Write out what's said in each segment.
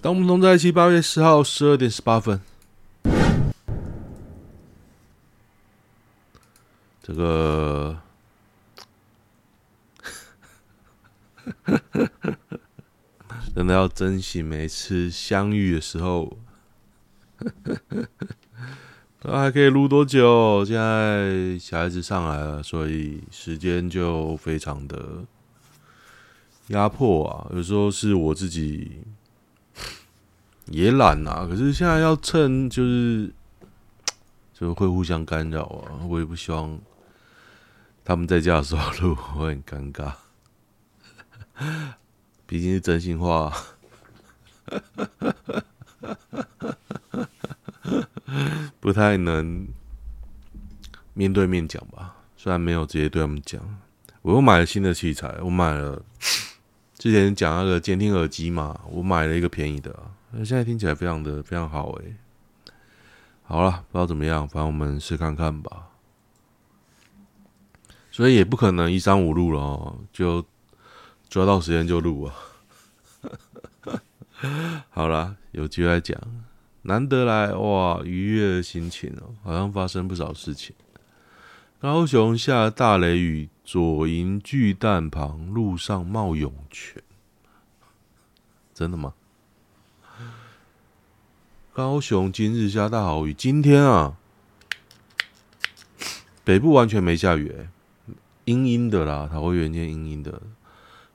当我们同在一起，八月十号十二点十八分。这个 真的要珍惜每次相遇的时候。那还可以录多久？现在小孩子上来了，所以时间就非常的压迫啊。有时候是我自己也懒啊，可是现在要趁就是 就会互相干扰啊。我也不希望他们在家的时候录，我很尴尬。毕竟是真心话。不太能面对面讲吧，虽然没有直接对他们讲。我又买了新的器材，我买了 之前讲那个监听耳机嘛，我买了一个便宜的，现在听起来非常的非常好诶。好了，不知道怎么样，反正我们试看看吧。所以也不可能一三五录了哦，就抓到时间就录啊。好了，有机会来讲。难得来哇，愉悦的心情哦，好像发生不少事情。高雄下大雷雨，左营巨蛋旁路上冒涌泉，真的吗？高雄今日下大豪雨，今天啊，北部完全没下雨，阴阴的啦，桃园天阴阴的。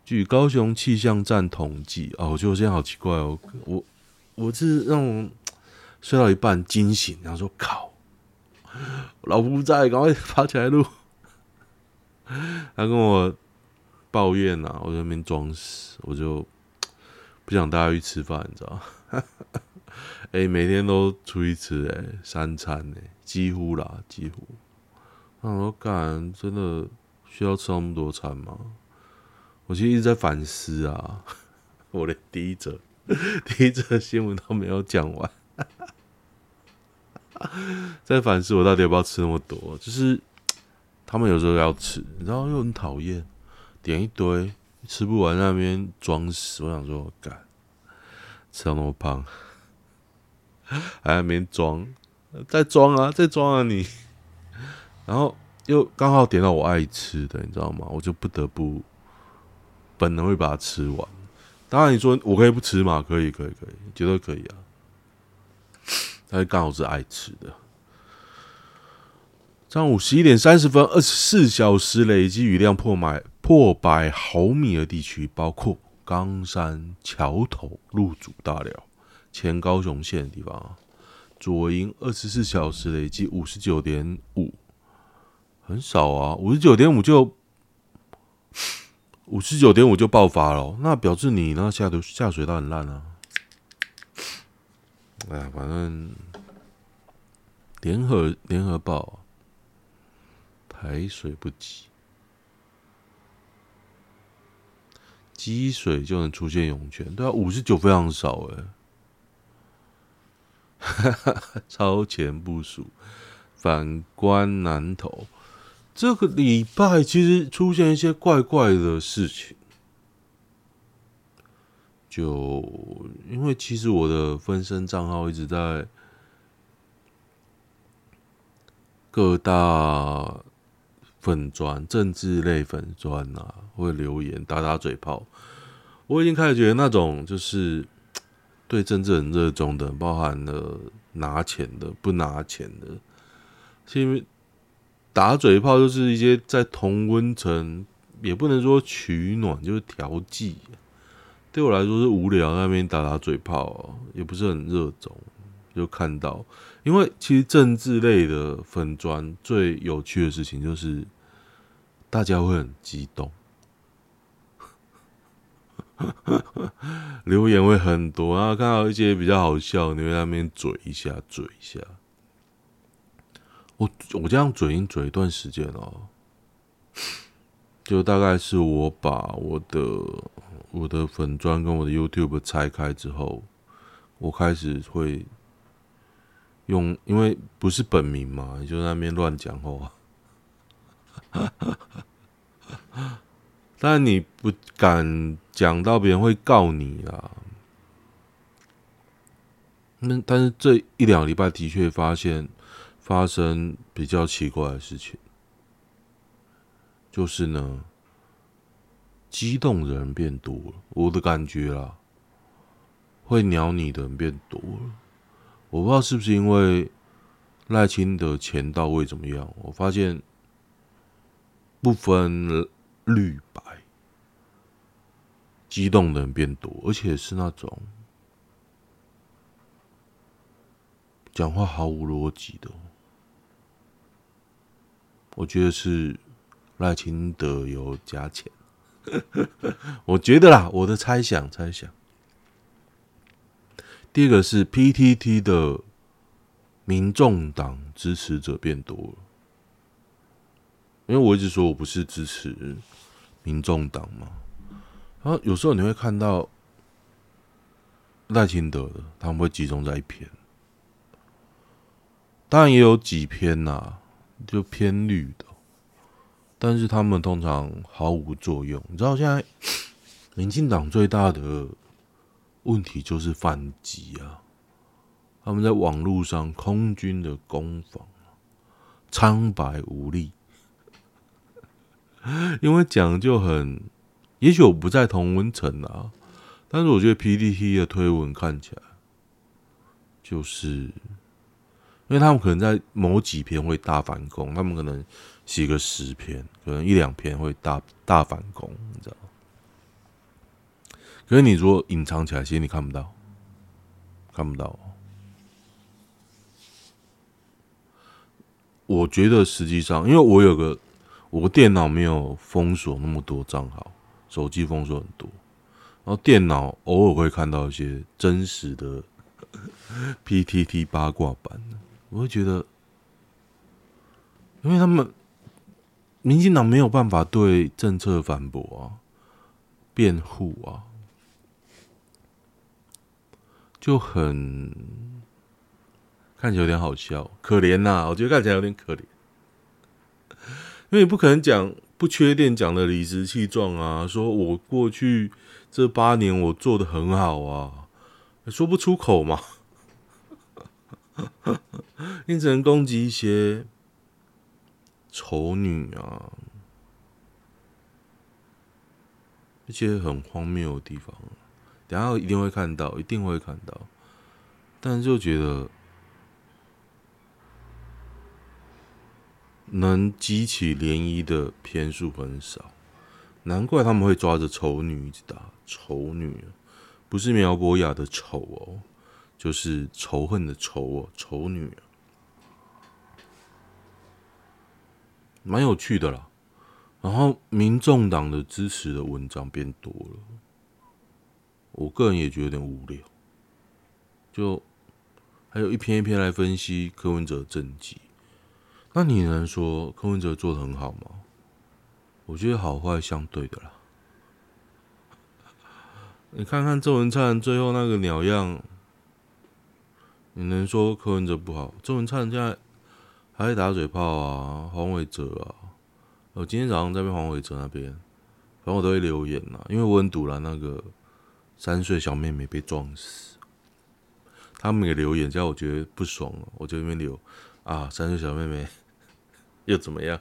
据高雄气象站统计，哦，我觉得我现在好奇怪哦，我我是那种。睡到一半惊醒，然后说：“靠，老婆不在，赶快爬起来录。”他跟我抱怨呐、啊，我在那边装死，我就不想带他去吃饭，你知道？哎、每天都出去吃，哎，三餐，哎，几乎啦，几乎。那我说干，真的需要吃那么多餐吗？我其实一直在反思啊，我连第一则 第一则新闻都没有讲完。在反思我到底要不要吃那么多，就是他们有时候要吃，然后又很讨厌，点一堆吃不完，那边装死。我想说，干，吃到那么胖，还没装，再装啊，再装啊你。然后又刚好点到我爱吃的，你知道吗？我就不得不本能会把它吃完。当然你说我可以不吃吗？可以，可以，可以，绝对可以啊。他刚好是爱吃的。上午十一点三十分，二十四小时累积雨量破百破百毫米的地区，包括冈山、桥头、路竹、大寮、前高雄县的地方。左营二十四小时累计五十九点五，很少啊，五十九点五就五十九点五就爆发了，那表示你那下的下水道很烂啊。哎呀，反正联合联合报排水不及，积水就能出现涌泉，对啊，五十九非常少哎，超前部署。反观南投，这个礼拜其实出现一些怪怪的事情。就因为其实我的分身账号一直在各大粉专、政治类粉专啊，会留言打打嘴炮。我已经开始觉得那种就是对政治很热衷的，包含了拿钱的、不拿钱的，是因为打嘴炮就是一些在同温层，也不能说取暖，就是调剂。对我来说是无聊，那边打打嘴炮，也不是很热衷。就看到，因为其实政治类的粉专最有趣的事情就是，大家会很激动，留言会很多，然后看到一些比较好笑，你会那边嘴一下，嘴一下。我我这样嘴已经嘴一段时间了，就大概是我把我的。我的粉砖跟我的 YouTube 拆开之后，我开始会用，因为不是本名嘛，就在那边乱讲话。但你不敢讲到别人会告你啊，那但是这一两个礼拜的确发现发生比较奇怪的事情，就是呢，激动的人变多了，我的感觉啦，会鸟你的人变多了，我不知道是不是因为赖清德钱到位怎么样，我发现不分绿白，激动的人变多，而且是那种。讲话毫无逻辑的，我觉得是赖清德有加钱，我觉得啦，我的猜想猜想。第二个是 PTT 的民众党支持者变多了，因为我一直说我不是支持民众党嘛，然后有时候你会看到赖清德的，他们会集中在一篇。当然也有几篇呐、啊，就偏绿的，但是他们通常毫无作用。你知道现在民进党最大的问题就是反击啊，他们在网络上空军的攻防苍白无力，因为讲就很，也许我不在同温层啊，但是我觉得 PDT 的推文看起来就是。因为他们可能在某几篇会大反攻，他们可能写个十篇，可能一两篇会大大反攻，你知道？可是你如果隐藏起来，其实你看不到，看不到。我觉得实际上，因为我有个我电脑没有封锁那么多账号，手机封锁很多，然后电脑偶尔会看到一些真实的 PTT 八卦版。我会觉得，因为他们民进党没有办法对政策反驳啊、辩护啊，就很看起来有点好笑，可怜呐、啊！我觉得看起来有点可怜，因为你不可能讲不缺电讲的理直气壮啊，说我过去这八年我做的很好啊，说不出口嘛。你只能攻击一些丑女啊，一些很荒谬的地方。等下一定会看到，一定会看到。但是就觉得能激起涟漪的篇数很少，难怪他们会抓着丑女一直打。丑女不是苗博雅的丑哦。就是仇恨的仇哦，丑女，蛮有趣的啦。然后，民众党的支持的文章变多了，我个人也觉得有点无聊。就还有一篇一篇来分析柯文哲政绩，那你能说柯文哲做得很好吗？我觉得好坏相对的啦。你看看郑文灿最后那个鸟样。你能说柯文哲不好？郑文灿现在还在打嘴炮啊，黄伟哲啊，我今天早上在被黄伟哲那边，反正我都会留言呐，因为我很堵了那个三岁小妹妹被撞死，他们也留言，叫我觉得不爽，我就那边留啊，三岁小妹妹又怎么样？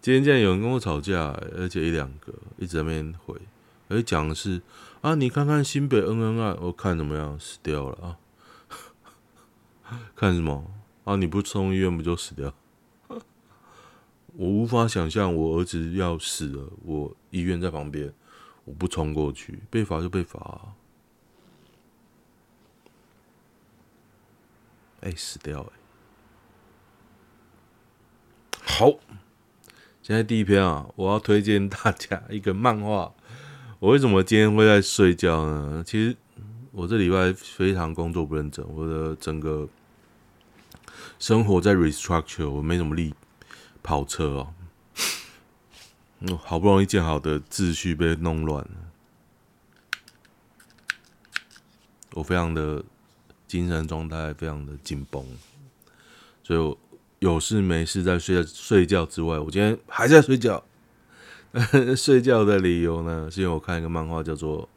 今天竟然有人跟我吵架，而且一两个一直在那边回，而讲的是啊，你看看新北恩恩案，我看怎么样，死掉了啊。看什么啊？你不冲医院不就死掉？我无法想象我儿子要死了，我医院在旁边，我不冲过去，被罚就被罚啊。哎，死掉哎！好，现在第一篇啊，我要推荐大家一个漫画。我为什么今天会在睡觉呢？其实。我这礼拜非常工作不认真，我的整个生活在 restructure，我没什么力跑车哦。好不容易建好的秩序被弄乱了，我非常的精神状态非常的紧绷，所以我有事没事在睡睡觉之外，我今天还在睡觉。睡觉的理由呢，是因为我看一个漫画叫做《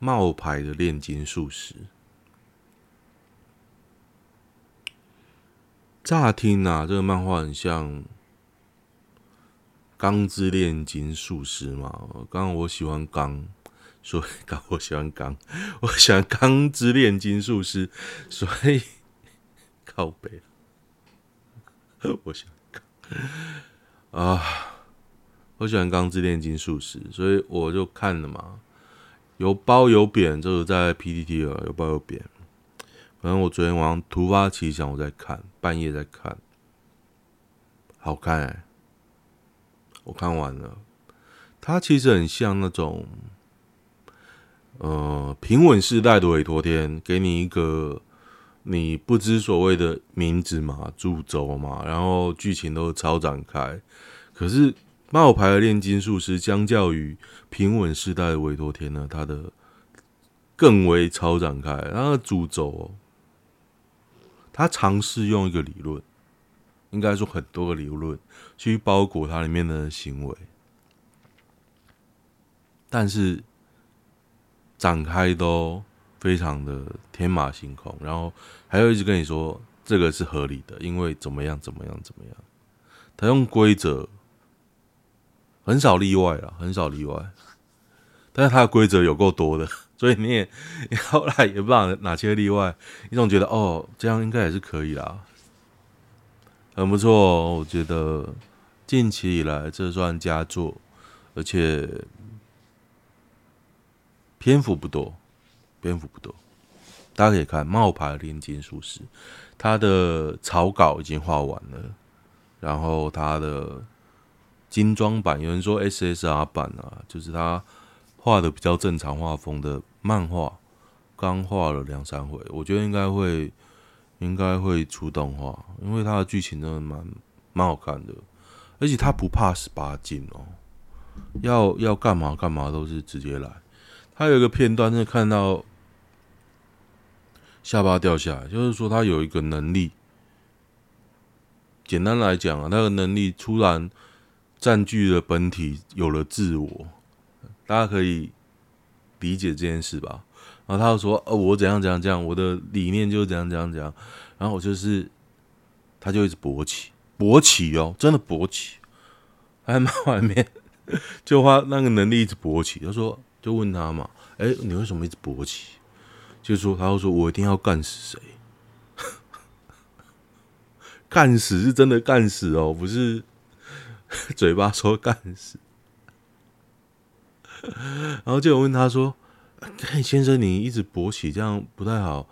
冒牌的炼金术师》。乍听啊，这个漫画很像《钢之炼金术师》嘛。刚刚我喜欢钢，所以刚我喜欢钢，我喜欢《钢之炼金术师》，所以 靠背了。我喜欢钢啊，我喜欢《钢之炼金术师》，所以我就看了嘛。有褒有贬，这个在 PPT 了，有褒有贬。反正我昨天晚上突发奇想，我在看，半夜在看，好看哎、欸！我看完了，它其实很像那种，呃，平稳世代的委托天，给你一个你不知所谓的名字嘛，主轴嘛，然后剧情都超展开。可是冒牌的炼金术师，相较于平稳世代的委托天呢，他的更为超展开，它的主轴。他尝试用一个理论，应该说很多个理论去包裹它里面的行为，但是展开都非常的天马行空，然后还有一直跟你说这个是合理的，因为怎么样怎么样怎么样，他用规则很少例外了，很少例外，但是他的规则有够多的。所以你也，你后来也不知道哪些例外，你总觉得哦，这样应该也是可以啦，很不错。我觉得近期以来这算佳作，而且篇幅不多，蝙蝠不多。大家可以看《冒牌炼金术师》，他的草稿已经画完了，然后他的精装版，有人说 SSR 版啊，就是他。画的比较正常画风的漫画，刚画了两三回，我觉得应该会应该会出动画，因为他的剧情真的蛮蛮好看的，而且他不怕十八禁哦，要要干嘛干嘛都是直接来。他有一个片段是看到下巴掉下来，就是说他有一个能力，简单来讲啊，那个能力突然占据了本体，有了自我。大家可以理解这件事吧？然后他就说：“哦，我怎样怎样怎样，我的理念就是怎样怎样怎样。”然后我就是，他就一直勃起，勃起哦，真的勃起，还蛮外面，就他那个能力一直勃起。他说：“就问他嘛，哎，你为什么一直勃起？”就说他就说：“我一定要干死谁？干死是真的干死哦，不是 嘴巴说干死。”然后就有问他说：“嘿，先生，你一直勃起，这样不太好。”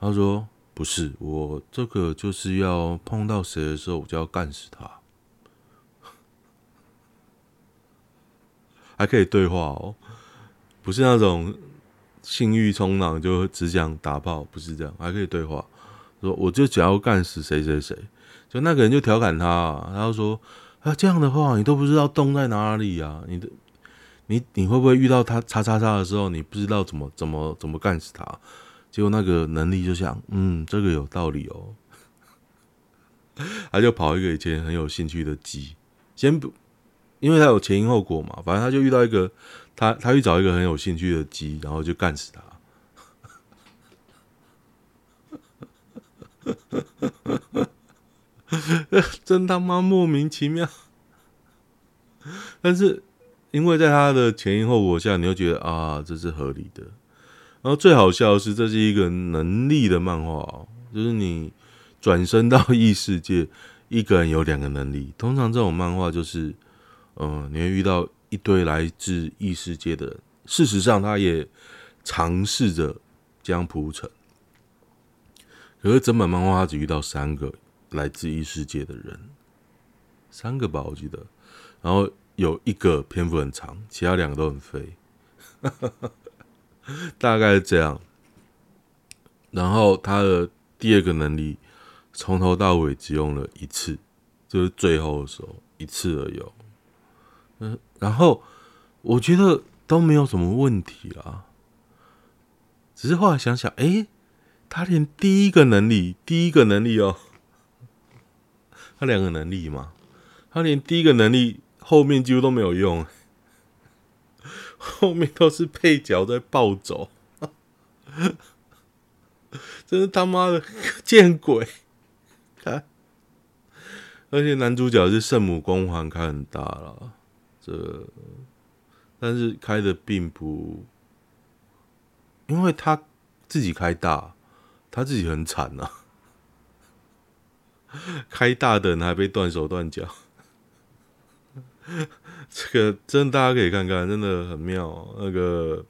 他说：“不是，我这个就是要碰到谁的时候，我就要干死他。”还可以对话哦，不是那种性欲冲浪就只想打炮，不是这样，还可以对话。说我就只要干死谁谁谁，就那个人就调侃他，他就说：“啊，这样的话，你都不知道洞在哪里啊？你的。”你你会不会遇到他叉叉叉的时候，你不知道怎么怎么怎么干死他？结果那个能力就想，嗯，这个有道理哦。他就跑一个以前很有兴趣的鸡，先不，因为他有前因后果嘛。反正他就遇到一个，他他去找一个很有兴趣的鸡，然后就干死他。真他妈莫名其妙，但是。因为在他的前因后果下，你会觉得啊，这是合理的。然后最好笑的是，这是一个能力的漫画哦，就是你转身到异世界，一个人有两个能力。通常这种漫画就是，嗯、你会遇到一堆来自异世界的人。事实上，他也尝试着这样铺陈。可是整本漫画他只遇到三个来自异世界的人，三个吧，我记得。然后。有一个篇幅很长，其他两个都很废，大概是这样。然后他的第二个能力，从头到尾只用了一次，就是最后的时候一次而已。嗯，然后我觉得都没有什么问题啦，只是后来想想，哎，他连第一个能力，第一个能力哦，他两个能力嘛，他连第一个能力。后面几乎都没有用，后面都是配角在暴走，真是他妈的见鬼！看，而且男主角是圣母光环开很大了，这但是开的并不，因为他自己开大，他自己很惨呐、啊，开大的人还被断手断脚，这个真的大家可以看看，真的很妙，那个。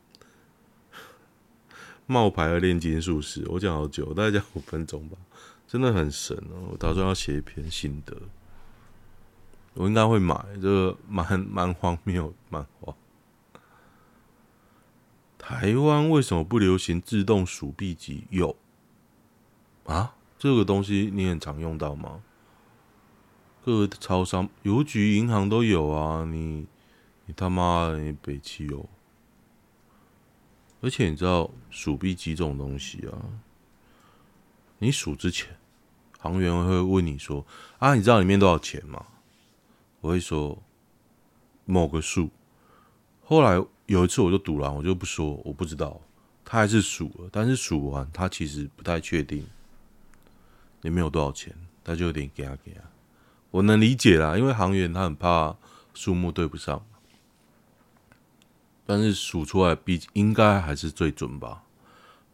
冒牌的炼金术士，我讲好久，大概讲五分钟吧，真的很神哦！我打算要写一篇心得，我应该会买，这个蛮蛮荒谬漫画。台湾为什么不流行自动数币机？有啊，这个东西你很常用到吗？各个超商、邮局、银行都有啊！你你他妈的，你北七哦！而且你知道数币机这种东西啊，你数之前，行员会问你说：“啊，你知道里面多少钱吗？”我会说某个数。后来有一次我就赌了，我就不说我不知道，他还是数了，但是数完他其实不太确定里面有多少钱，他就有点给啊给啊。我能理解啦，因为行员他很怕数目对不上。但是数出来比应该还是最准吧，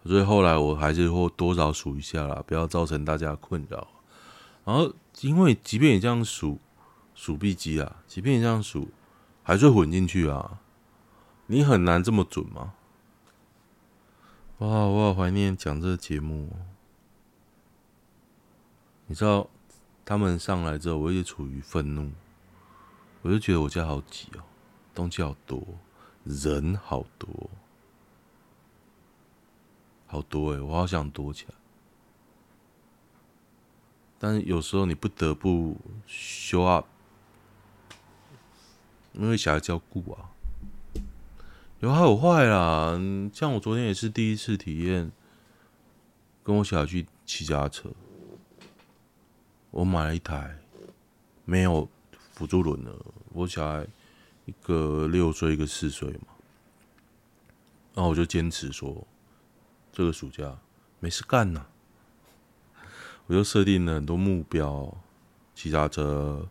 所以后来我还是会多少数一下啦，不要造成大家困扰。然后，因为即便你这样数数币机啊，即便你这样数，还是混进去啊，你很难这么准吗？哇，我好怀念讲这个节目。你知道他们上来之后，我一直处于愤怒，我就觉得我家好挤哦，东西好多。人好多，好多哎、欸！我好想躲起来，但是有时候你不得不 show up，因为小孩要顾啊，有好有坏啦。像我昨天也是第一次体验，跟我小孩去骑脚踏车，我买了一台没有辅助轮的，我小孩。一个六岁，一个四岁嘛，然后我就坚持说，这个暑假没事干呐，我就设定了很多目标，骑脚踏车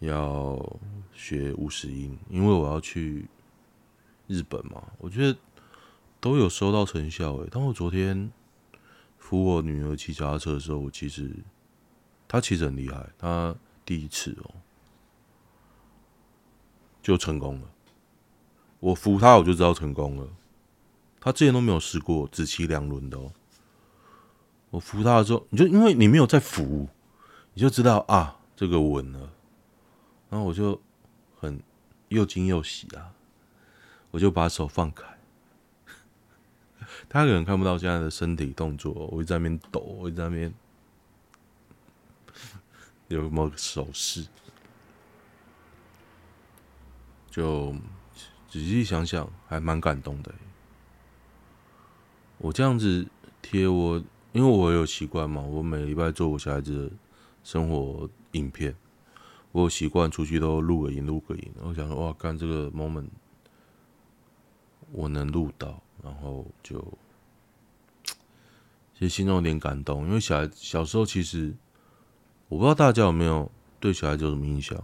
要学五十音，因为我要去日本嘛，我觉得都有收到成效诶。当我昨天扶我女儿骑脚踏车的时候，我其实她其实很厉害，她第一次哦。就成功了，我扶他，我就知道成功了。他之前都没有试过只骑两轮的哦。我扶他的时候，你就因为你没有在扶，你就知道啊，这个稳了。然后我就很又惊又喜啊，我就把手放开。他可能看不到现在的身体动作，我一直在那边抖，我一直在那边有什么手势。就仔细想想，还蛮感动的。我这样子贴我，因为我有习惯嘛，我每礼拜做我小孩子的生活影片，我习惯出去都录个音，录个音。我想说，哇，干这个 moment，我能录到，然后就其实心中有点感动，因为小孩小时候其实，我不知道大家有没有对小孩子有什么印象。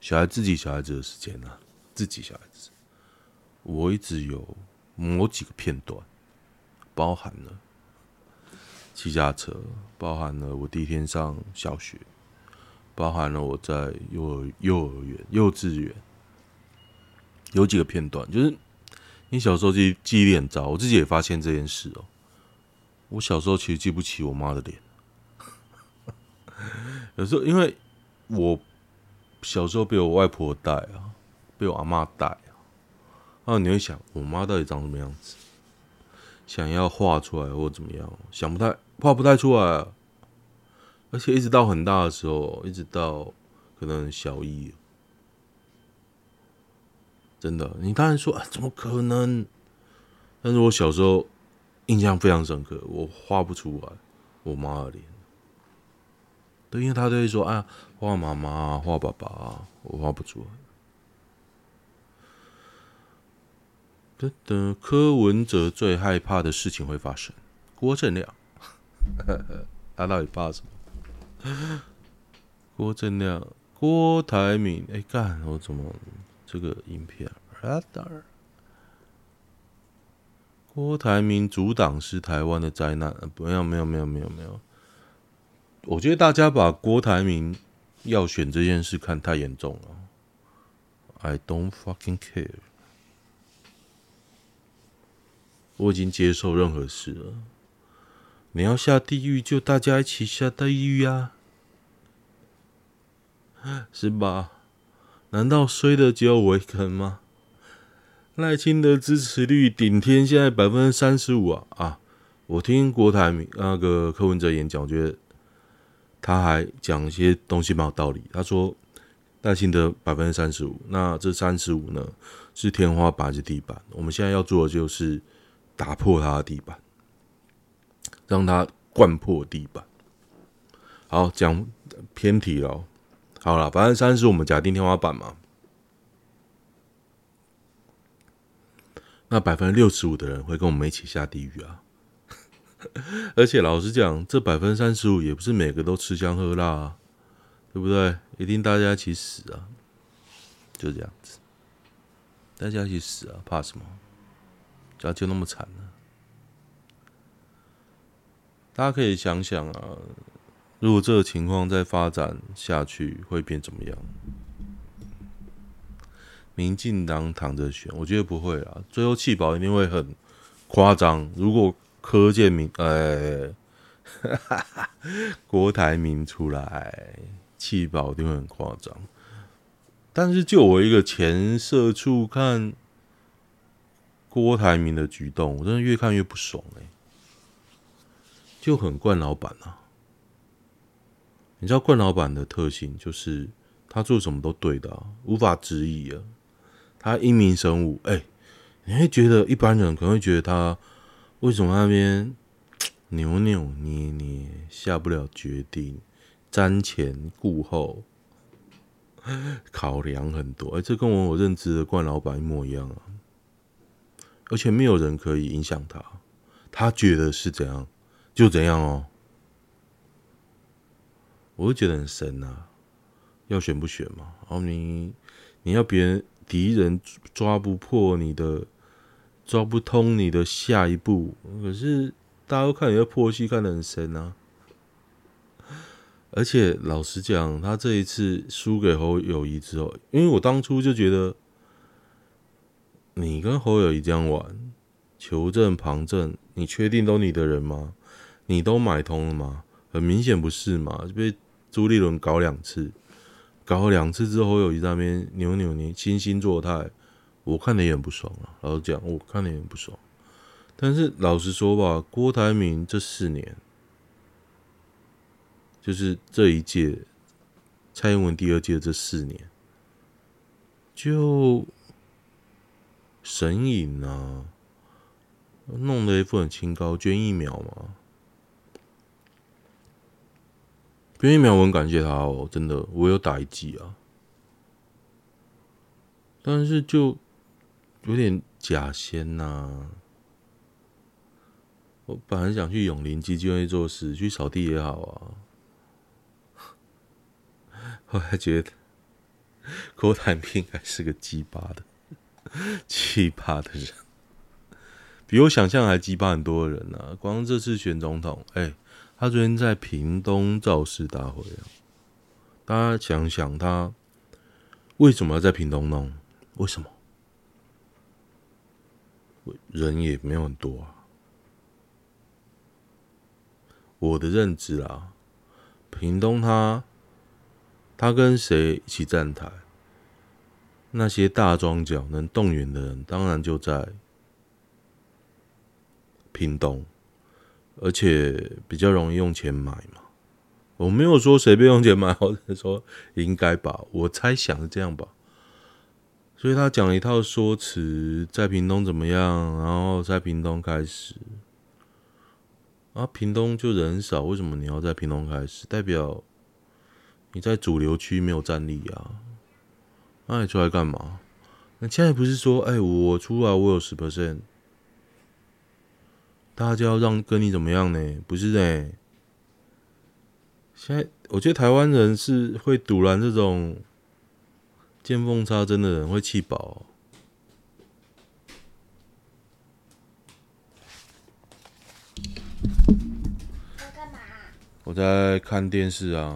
小孩自己小孩子的时间呢、啊？自己小孩子，我一直有某几个片段，包含了骑脚踏车，包含了我第一天上小学，包含了我在幼儿幼儿园、幼稚园，有几个片段，就是你小时候记记忆力很糟，我自己也发现这件事哦。我小时候其实记不起我妈的脸，有时候因为我。小时候被我外婆带啊，被我阿妈带啊，啊你会想，我妈到底长什么样子？想要画出来或怎么样，想不太画不太出来啊。而且一直到很大的时候，一直到可能小一，真的，你当然说啊，怎么可能？但是我小时候印象非常深刻，我画不出来我妈的脸。对，因为他都会说：“啊，画妈妈，画爸爸，我画不出来。”等等，柯文哲最害怕的事情会发生。郭正亮，他到底怕什么？郭正亮、郭台铭，哎、干，我怎么这个影片？Radar，郭台铭阻挡是台湾的灾难。不要，没有，没有，没有，没有。我觉得大家把郭台铭要选这件事看太严重了。I don't fucking care。我已经接受任何事了。你要下地狱，就大家一起下地狱呀，是吧？难道衰的只有我一个人吗？赖清德支持率顶天，现在百分之三十五啊！啊，我听郭台铭那个柯文哲演讲，我觉得他还讲一些东西蛮有道理。他说赖清德百分之三十五，那这三十五呢是天花板是地板？我们现在要做的就是。打破他的地板，让它灌破地板。好，讲偏题了。好了，百分之三十我们假定天花板嘛。那百分之六十五的人会跟我们一起下地狱啊！而且老实讲，这百分之三十五也不是每个都吃香喝辣啊，对不对？一定大家一起死啊！就这样子，大家一起死啊！怕什么？咋就那么惨呢？大家可以想想啊，如果这个情况再发展下去，会变怎么样？民进党躺着选，我觉得不会啊。最后弃保一定会很夸张。如果柯建铭，哎，郭台铭出来弃保，一定会很夸张。但是就我一个前社畜看。郭台铭的举动，我真的越看越不爽哎、就很惯老板啊。你知道惯老板的特性就是他做什么都对的、啊，无法质疑啊。他英明神武，哎、你会觉得一般人可能会觉得他为什么那边 扭扭捏捏，下不了决定，瞻前顾后，考量很多。哎、欸，这跟我我认知的惯老板一模一样啊。而且没有人可以影响他，他觉得是怎样就怎样哦。我会觉得很神啊，要选不选嘛？然后你你要别人敌人抓不破你的，抓不通你的下一步。可是大家都看你的破戏看得很深啊。而且老实讲，他这一次输给侯友谊之后，因为我当初就觉得。你跟侯友谊这样玩，求证旁证，你确定都你的人吗？你都买通了吗？很明显不是嘛，就被朱立伦搞两次，搞了两次之后，侯友宜在那边扭扭捏，惺惺作态，我看的也很不爽啊。老实讲，我看的也很不爽。但是老实说吧，郭台铭这四年，就是这一届，蔡英文第二届这四年，就。神隐啊，弄得一副很清高，捐疫苗嘛，捐疫苗我很感谢他哦，真的，我有打一剂啊，但是就有点假仙呐、我本来想去永林基金会做事，去扫地也好啊，后来觉得郭台铭还是个鸡巴的。鸡巴的人，比我想象还鸡巴很多的人呢、啊。光这次选总统，哎、他昨天在屏东造势大会啊，大家想想他为什么要在屏东弄？为什么？人也没有很多啊。我的认知啊，屏东他他跟谁一起站台？那些大庄脚能动员的人，当然就在屏东，而且比较容易用钱买嘛。我没有说随便用钱买，或者说应该吧，我猜想是这样吧。所以他讲了一套说辞，在屏东怎么样，然后在屏东开始，啊，屏东就人少，为什么你要在屏东开始？代表你在主流区没有战力啊。那你出来干嘛？那现在不是说，哎、我出来，我有十 percent，大家就要让跟你怎么样呢？不是呢？现在我觉得台湾人是会堵拦这种见缝插针的人会气饱喔。在干嘛？我在看电视啊。